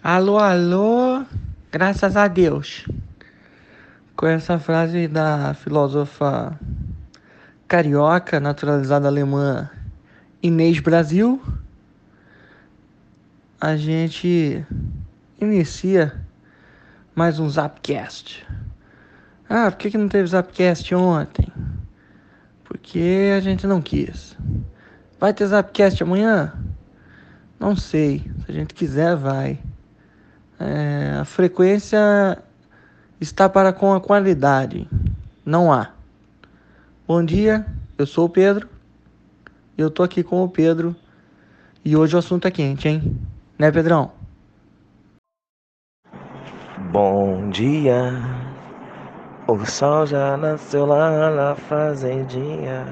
Alô, alô, graças a Deus. Com essa frase da filósofa carioca, naturalizada alemã Inês Brasil, a gente inicia mais um Zapcast. Ah, por que, que não teve Zapcast ontem? Porque a gente não quis. Vai ter Zapcast amanhã? Não sei. Se a gente quiser, vai. É, a frequência está para com a qualidade. Não há. Bom dia, eu sou o Pedro. Eu tô aqui com o Pedro. E hoje o assunto é quente, hein? Né, Pedrão? Bom dia. O sol já nasceu lá na fazendinha.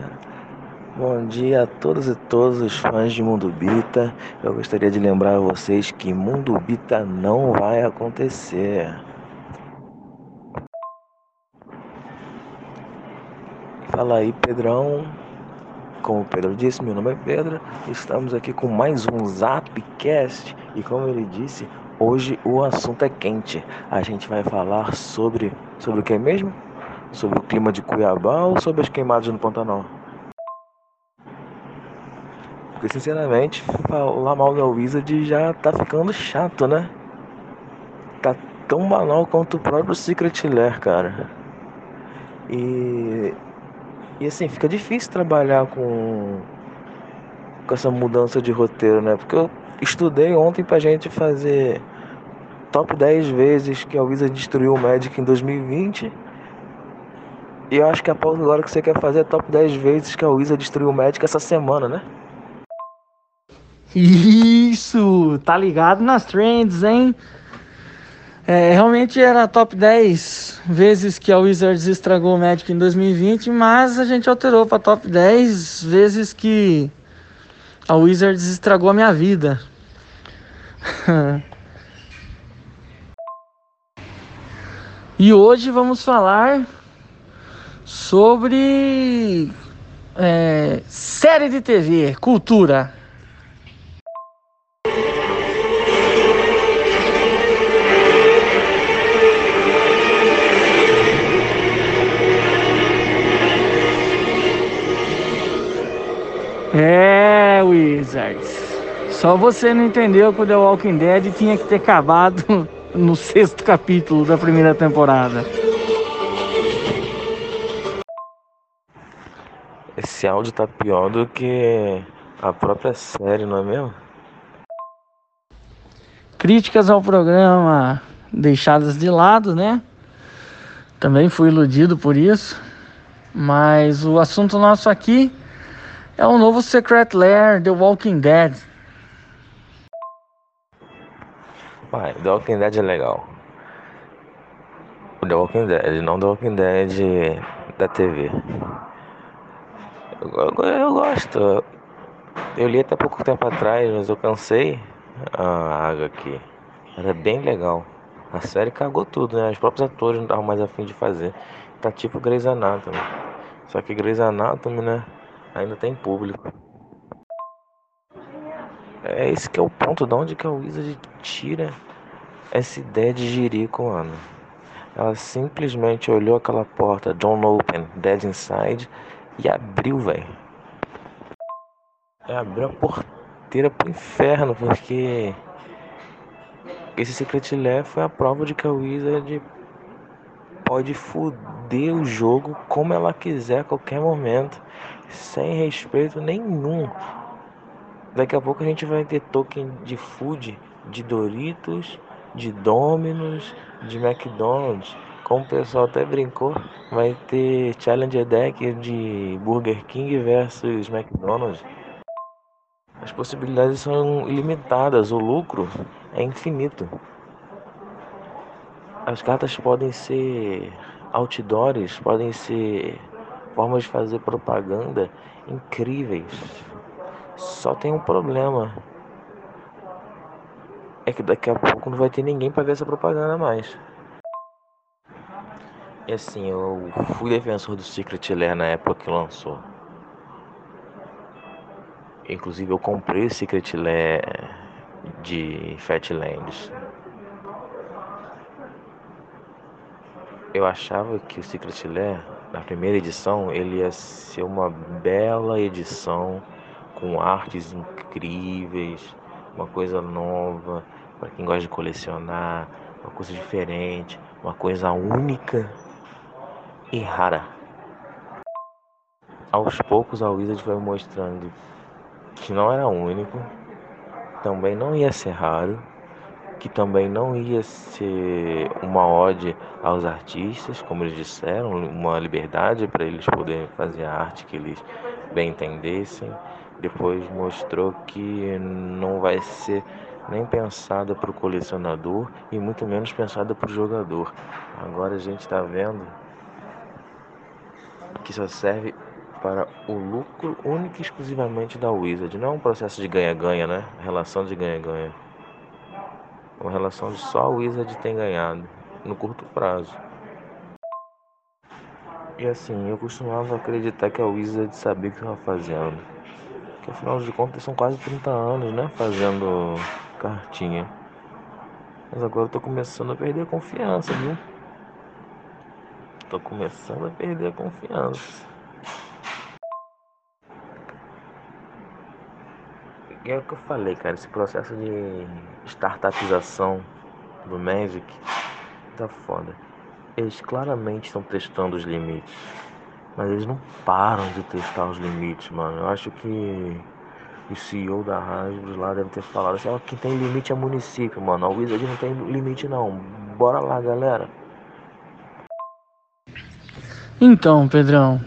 Bom dia a todos e todos os fãs de Mundo Bita. Eu gostaria de lembrar a vocês que Mundo Bita não vai acontecer. Fala aí, Pedrão. Como o Pedro disse, meu nome é Pedro. Estamos aqui com mais um Zapcast e como ele disse, hoje o assunto é quente. A gente vai falar sobre sobre o que mesmo? Sobre o clima de Cuiabá ou sobre as queimadas no Pantanal? Porque sinceramente, falar mal da Wizard já tá ficando chato, né? Tá tão banal quanto o próprio Secret Lair, cara. E e assim, fica difícil trabalhar com, com essa mudança de roteiro, né? Porque eu estudei ontem pra gente fazer top 10 vezes que a Wizard destruiu o Magic em 2020. E eu acho que a pausa agora que você quer fazer é top 10 vezes que a Wizard destruiu o Magic essa semana, né? Isso! Tá ligado nas trends, hein? É, realmente era top 10 vezes que a Wizards estragou o Magic em 2020, mas a gente alterou para top 10 vezes que a Wizards estragou a minha vida. e hoje vamos falar sobre é, série de TV, cultura. É, Wizards. Só você não entendeu que o The Walking Dead tinha que ter acabado no sexto capítulo da primeira temporada. Esse áudio tá pior do que a própria série, não é mesmo? Críticas ao programa deixadas de lado, né? Também fui iludido por isso. Mas o assunto nosso aqui é o novo Secret Lair The Walking Dead. Pai, The Walking Dead é legal. O The Walking Dead, não The Walking Dead da TV. Eu, eu, eu gosto. Eu li até pouco tempo atrás, mas eu cansei a água aqui. Era bem legal. A série cagou tudo, né? Os próprios atores não estavam mais afim de fazer. Tá tipo Grey's Anatomy. Só que Grey's Anatomy, né? Ainda tem público. É esse que é o ponto de onde que a Wizard tira essa ideia de Jericho, mano. Ela simplesmente olhou aquela porta, Don't Open, Dead Inside, e abriu, velho. Abriu a porteira pro inferno, porque esse Secret Lair foi a prova de que a Wizard pode foder o jogo como ela quiser a qualquer momento sem respeito nenhum. Daqui a pouco a gente vai ter token de food, de Doritos, de Domino's, de McDonald's. Como o pessoal até brincou, vai ter Challenger Deck de Burger King versus McDonald's. As possibilidades são ilimitadas, o lucro é infinito. As cartas podem ser outdoors, podem ser formas de fazer propaganda incríveis. Só tem um problema. É que daqui a pouco não vai ter ninguém para ver essa propaganda mais. E assim, eu fui defensor do Secret Lair na época que lançou. Inclusive eu comprei o Secret Lair de Fatlands. Eu achava que o Secret Lair na primeira edição, ele ia ser uma bela edição com artes incríveis, uma coisa nova para quem gosta de colecionar, uma coisa diferente, uma coisa única e rara. Aos poucos a Wizard foi mostrando que não era único, também não ia ser raro que também não ia ser uma ode aos artistas, como eles disseram, uma liberdade para eles poderem fazer a arte que eles bem entendessem. Depois mostrou que não vai ser nem pensada para o colecionador e muito menos pensada para o jogador. Agora a gente está vendo que só serve para o lucro único e exclusivamente da Wizard. Não é um processo de ganha-ganha, né? Relação de ganha-ganha. Uma relação de só a Wizard tem ganhado no curto prazo. E assim, eu costumava acreditar que a Wizard sabia o que estava fazendo. Que afinal de contas são quase 30 anos, né? Fazendo cartinha. Mas agora eu tô começando a perder a confiança, viu? Tô começando a perder a confiança. E é o que eu falei, cara, esse processo de startupização do Magic tá foda. Eles claramente estão testando os limites. Mas eles não param de testar os limites, mano. Eu acho que o CEO da Hasbro lá deve ter falado assim, ó, quem tem limite é município, mano. A Wizard não tem limite não. Bora lá, galera. Então, Pedrão,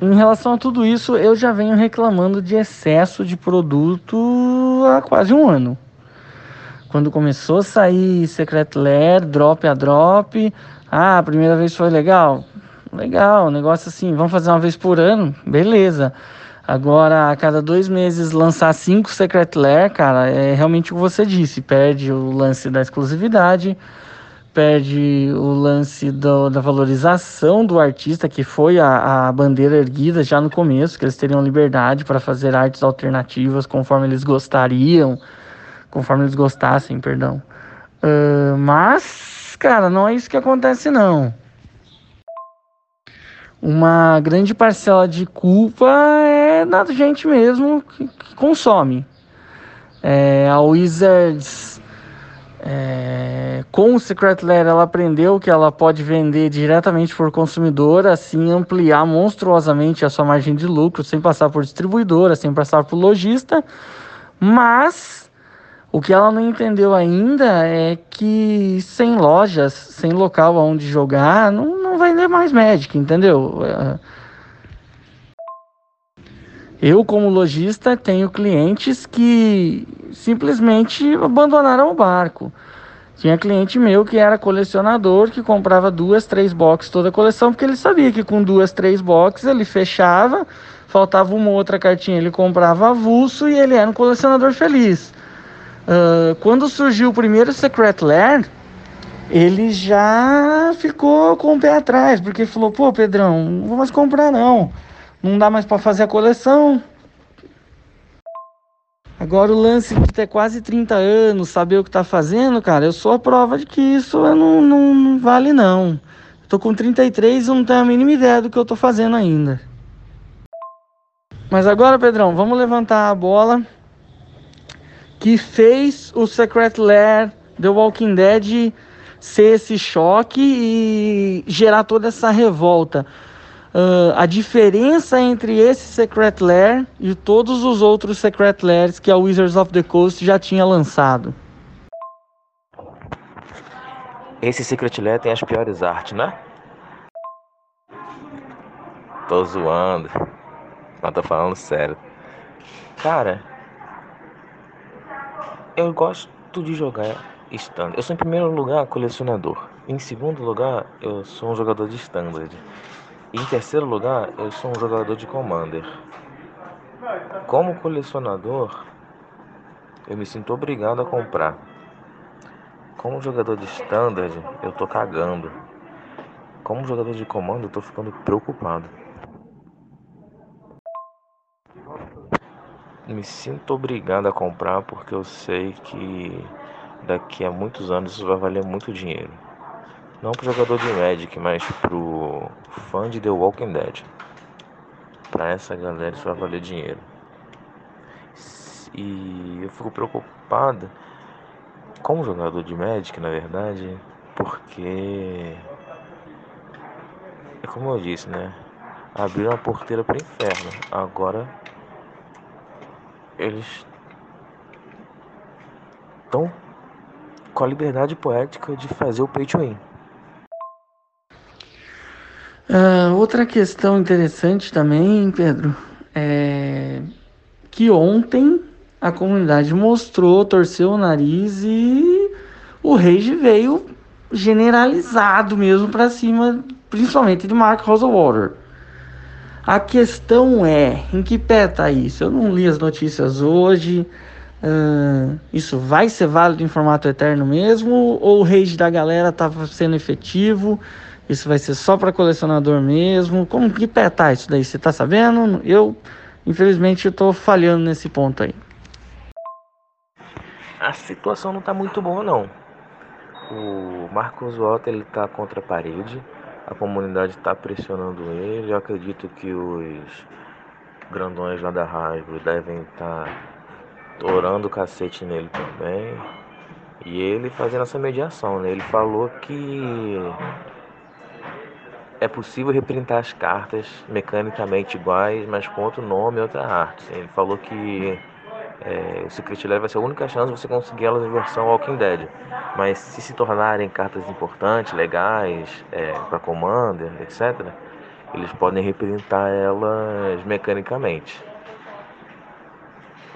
em relação a tudo isso, eu já venho reclamando de excesso de produto há quase um ano. Quando começou a sair Secret Lair, drop a drop, ah, a primeira vez foi legal? Legal, negócio assim, vamos fazer uma vez por ano? Beleza. Agora, a cada dois meses lançar cinco Secret Lair, cara, é realmente o que você disse, perde o lance da exclusividade, perde o lance do, da valorização do artista, que foi a, a, bandeira erguida já no começo, que eles teriam liberdade para fazer artes alternativas conforme eles gostariam, conforme eles gostassem, perdão. Uh, mas, cara, não é isso que acontece não. Uma grande parcela de culpa é da gente mesmo que, que consome. É, a Wizards é, com o Secret Lair ela aprendeu que ela pode vender diretamente por consumidor, assim ampliar monstruosamente a sua margem de lucro, sem passar por distribuidora, sem passar por lojista. Mas o que ela não entendeu ainda é que sem lojas, sem local onde jogar, não, não vai ler mais Magic, entendeu? É, eu, como lojista, tenho clientes que simplesmente abandonaram o barco. Tinha cliente meu que era colecionador, que comprava duas, três boxes toda a coleção, porque ele sabia que com duas, três boxes ele fechava, faltava uma outra cartinha, ele comprava avulso e ele era um colecionador feliz. Uh, quando surgiu o primeiro Secret Lair, ele já ficou com o pé atrás, porque falou: pô, Pedrão, não vou mais comprar não não dá mais para fazer a coleção. Agora o lance de ter quase 30 anos, saber o que tá fazendo, cara, eu sou a prova de que isso não, não, não vale não. Eu tô com 33 e não tenho a mínima ideia do que eu tô fazendo ainda. Mas agora, Pedrão, vamos levantar a bola que fez o Secret Lair The Walking Dead ser esse choque e gerar toda essa revolta uh, a diferença entre esse Secret Lair e todos os outros Secret Lairs que a Wizards of the Coast já tinha lançado. Esse Secret Lair tem as piores artes, né? Tô zoando, mas tô falando sério. Cara, eu gosto de jogar standard. Eu sou em primeiro lugar colecionador. Em segundo lugar, eu sou um jogador de standard. Em terceiro lugar, eu sou um jogador de Commander. Como colecionador, eu me sinto obrigado a comprar. Como jogador de Standard, eu tô cagando. Como jogador de comando, eu tô ficando preocupado. Me sinto obrigado a comprar porque eu sei que daqui a muitos anos isso vai valer muito dinheiro. Não pro jogador de Magic, mas pro fã de The Walking Dead. Pra essa galera isso vai valer dinheiro. E eu fico preocupado como jogador de Magic, na verdade, porque é como eu disse, né? Abriram a porteira para o inferno. Agora eles estão com a liberdade poética de fazer o pay to win. Uh, outra questão interessante também, Pedro, é que ontem a comunidade mostrou, torceu o nariz e o Rage veio generalizado mesmo para cima, principalmente de Mark Rosewater. A questão é, em que pé tá isso? Eu não li as notícias hoje. Uh, isso vai ser válido em formato eterno mesmo? Ou o rage da galera estava sendo efetivo? Isso vai ser só para colecionador mesmo? Como que pé tá isso daí? Você tá sabendo? Eu, infelizmente, estou falhando nesse ponto aí a situação não está muito boa não. O Marcos Walter ele está contra a parede, a comunidade está pressionando ele. Eu acredito que os grandões lá da Hasbro devem estar tá o cacete nele também. E ele fazendo essa mediação, né? Ele falou que é possível reprintar as cartas mecanicamente iguais, mas com outro nome e outra arte. Ele falou que é, o Secret Lair vai ser a única chance de você conseguir elas em versão Walking Dead. Mas se se tornarem cartas importantes, legais, é, para Commander, etc., eles podem representar elas mecanicamente.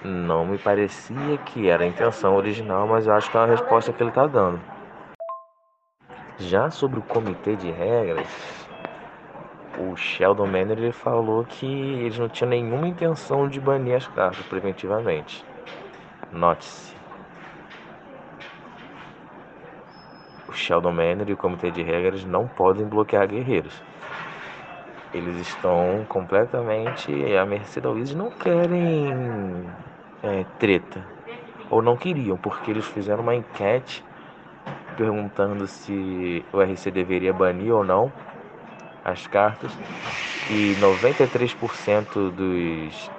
Não me parecia que era a intenção original, mas eu acho que é a resposta que ele está dando. Já sobre o comitê de regras, o Sheldon Manor ele falou que eles não tinham nenhuma intenção de banir as cartas preventivamente. Note-se. O Sheldon Manor e o Comitê de Regras não podem bloquear guerreiros. Eles estão completamente à mercê da Wizards não querem é, treta. Ou não queriam, porque eles fizeram uma enquete perguntando se o RC deveria banir ou não as cartas e 93% dos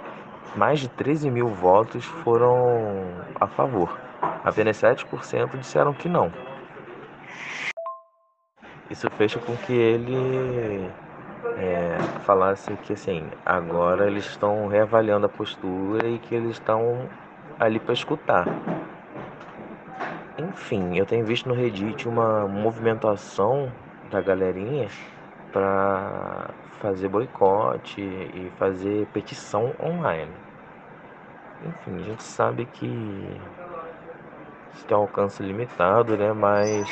mais de 13 mil votos foram a favor. Apenas 7% disseram que não. Isso fez com que ele é, falasse que assim, agora eles estão reavaliando a postura e que eles estão ali para escutar. Enfim, eu tenho visto no Reddit uma movimentação da galerinha para fazer boicote e fazer petição online. Enfim, a gente sabe que isso tem um alcance limitado, né? Mas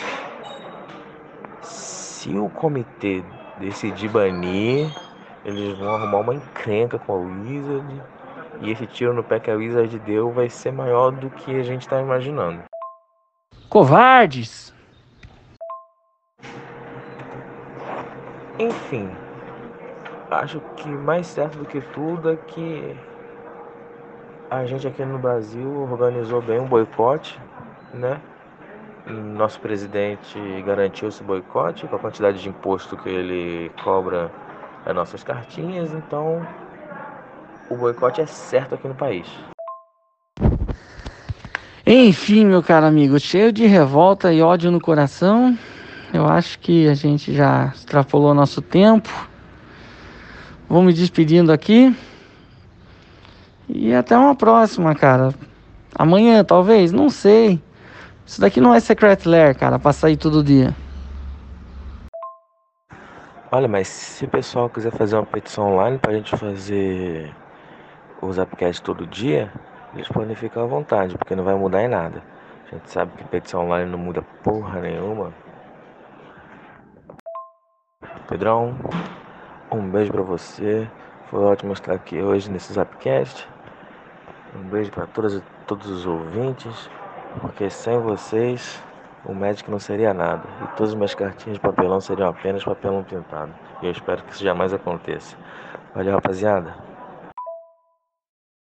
se o comitê decidir banir, eles vão arrumar uma encrenca com a Wizard. E esse tiro no pé que a Wizard deu vai ser maior do que a gente está imaginando. Covardes! Enfim, acho que mais certo do que tudo é que a gente aqui no Brasil organizou bem um boicote, né? Nosso presidente garantiu esse boicote com a quantidade de imposto que ele cobra as nossas cartinhas, então o boicote é certo aqui no país. Enfim, meu caro amigo, cheio de revolta e ódio no coração, eu acho que a gente já extrapolou nosso tempo. Vou me despedindo aqui. E até uma próxima, cara. Amanhã, talvez, não sei. Isso daqui não é Secret Lair, cara, pra sair todo dia. Olha, mas se o pessoal quiser fazer uma petição online pra gente fazer o Zapcast todo dia, eles podem ficar à vontade, porque não vai mudar em nada. A gente sabe que petição online não muda porra nenhuma. Pedrão, um beijo para você. Foi ótimo estar aqui hoje nesse Zapcast. Um beijo para todos, todos os ouvintes, porque sem vocês o Magic não seria nada e todas as minhas cartinhas de papelão seriam apenas papelão pintado. E eu espero que isso jamais aconteça. Valeu, rapaziada.